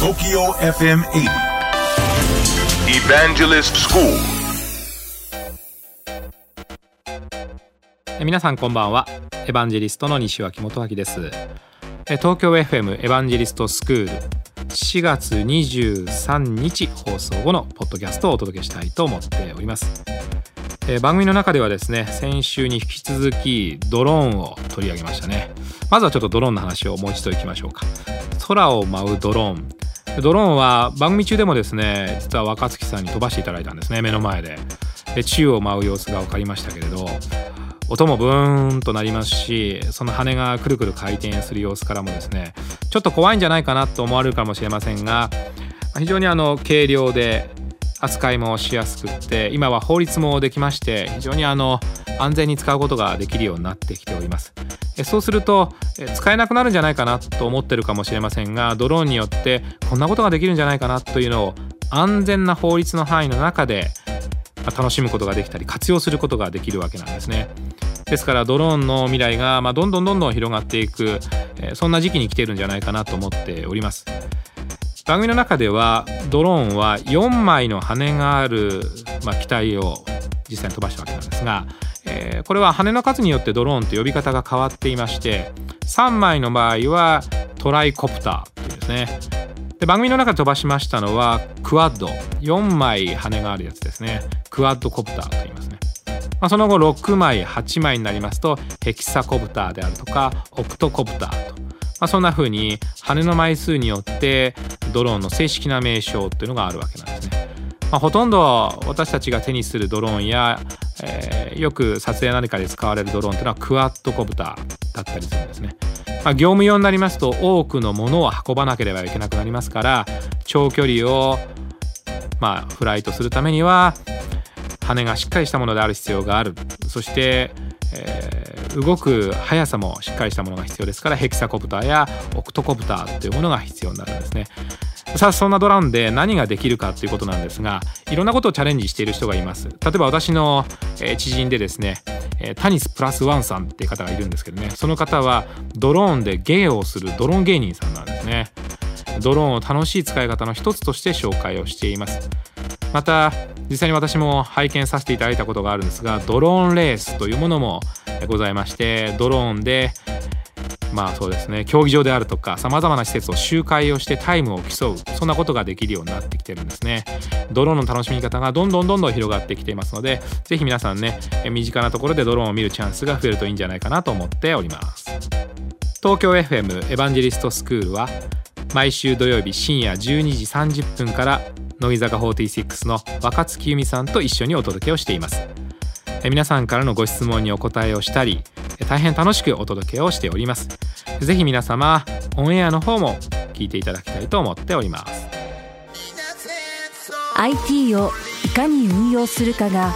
TOKYO FM 80 Evangelist School. え皆さんこんばんは。エヴァンジェリストの西脇元明です。え東京 FM エヴァンジェリストスクール4月23日放送後のポッドキャストをお届けしたいと思っております。え番組の中ではですね先週に引き続きドローンを取り上げましたね。まずはちょっとドローンの話をもう一度いきましょうか。空を舞うドローンドローンは番組中でもですね実は若月さんに飛ばしていただいたんですね。目の前で。で宙を舞う様子が分かりましたけれど音もブーンとなりますしその羽がくるくる回転する様子からもですねちょっと怖いんじゃないかなと思われるかもしれませんが非常にあの軽量で扱いもしやすくって今は法律もできまして非常にあの安全に使うことができるようになってきております。そうすると使えなくなるんじゃないかなと思ってるかもしれませんがドローンによってこんなことができるんじゃないかなというのを安全な法律の範囲の中で楽しむことができたり活用することができるわけなんですね。ですからドローンの未来がまどんどんどんどん広がっていくそんな時期に来てるんじゃないかなと思っております。番組の中ではドローンは4枚の羽がある、まあ、機体を実際に飛ばしたわけなんですが、えー、これは羽の数によってドローンと呼び方が変わっていまして3枚の場合はトライコプターというですね。で番組の中で飛ばしましたのはクワッド。4枚羽があるやつですね。クワッドコプターと言いますね、まあ、その後6枚8枚になりますとヘキサコプターであるとかオプトコプターと、まあ、そんな風に羽の枚数によってドローンの正式な名称っていうのがあるわけなんですね、まあ、ほとんど私たちが手にするドローンや、えー、よく撮影何かで使われるドローンっていうのはクワッドコプターだったりするんですねまあ、業務用になりますと多くのものを運ばなければいけなくなりますから長距離をまあフライトするためには羽がしっかりしたものである必要があるそして、えー、動く速さもしっかりしたものが必要ですからヘキサコプターやオクトコプターというものが必要になるんですね。さあそんなドランで何ができるかということなんですがいろんなことをチャレンジしている人がいます。例えば私の、知人でですね、タニスプラスワンさんっていう方がいるんですけどね。その方はドローンで芸をするドローン芸人さんなんですね。ドローンを楽しい使い方の一つとして紹介をしています。また実際に私も拝見させていただいたことがあるんですがドローンレースというものもございましてドローンでまあそうですね。競技場であるとかさまざまな施設を周回をしてタイムを競う。そんなことができるようになってきてるんですね。ドローンの楽しみ方がどんどんどんどん広がってきていますのでぜひ皆さんね身近なところでドローンを見るチャンスが増えるといいんじゃないかなと思っております。東京 FM エヴァンジェリストスクールは毎週土曜日深夜12時30分から乃木坂46の若月由美さんと一緒にお届けをしています。皆さんからのご質問にお答えをしたり大変楽しくお届けをしております。ぜひ皆様オンエアの方も聞いていただきたいと思っております。IT をいかに運用するかが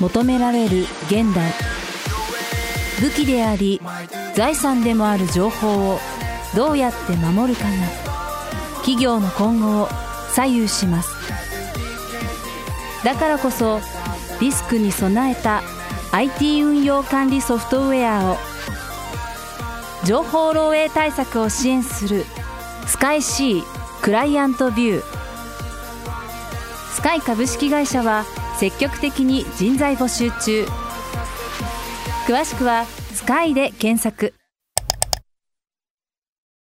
求められる現代。武器であり財産でもある情報をどうやって守るかが企業の今後を左右します。だからこそリスクに備えた IT 運用管理ソフトウェアを情報漏洩対策を支援するスカイ C クライアントビュー。スカイ株式会社は積極的に人材募集中。詳しくはスカイで検索。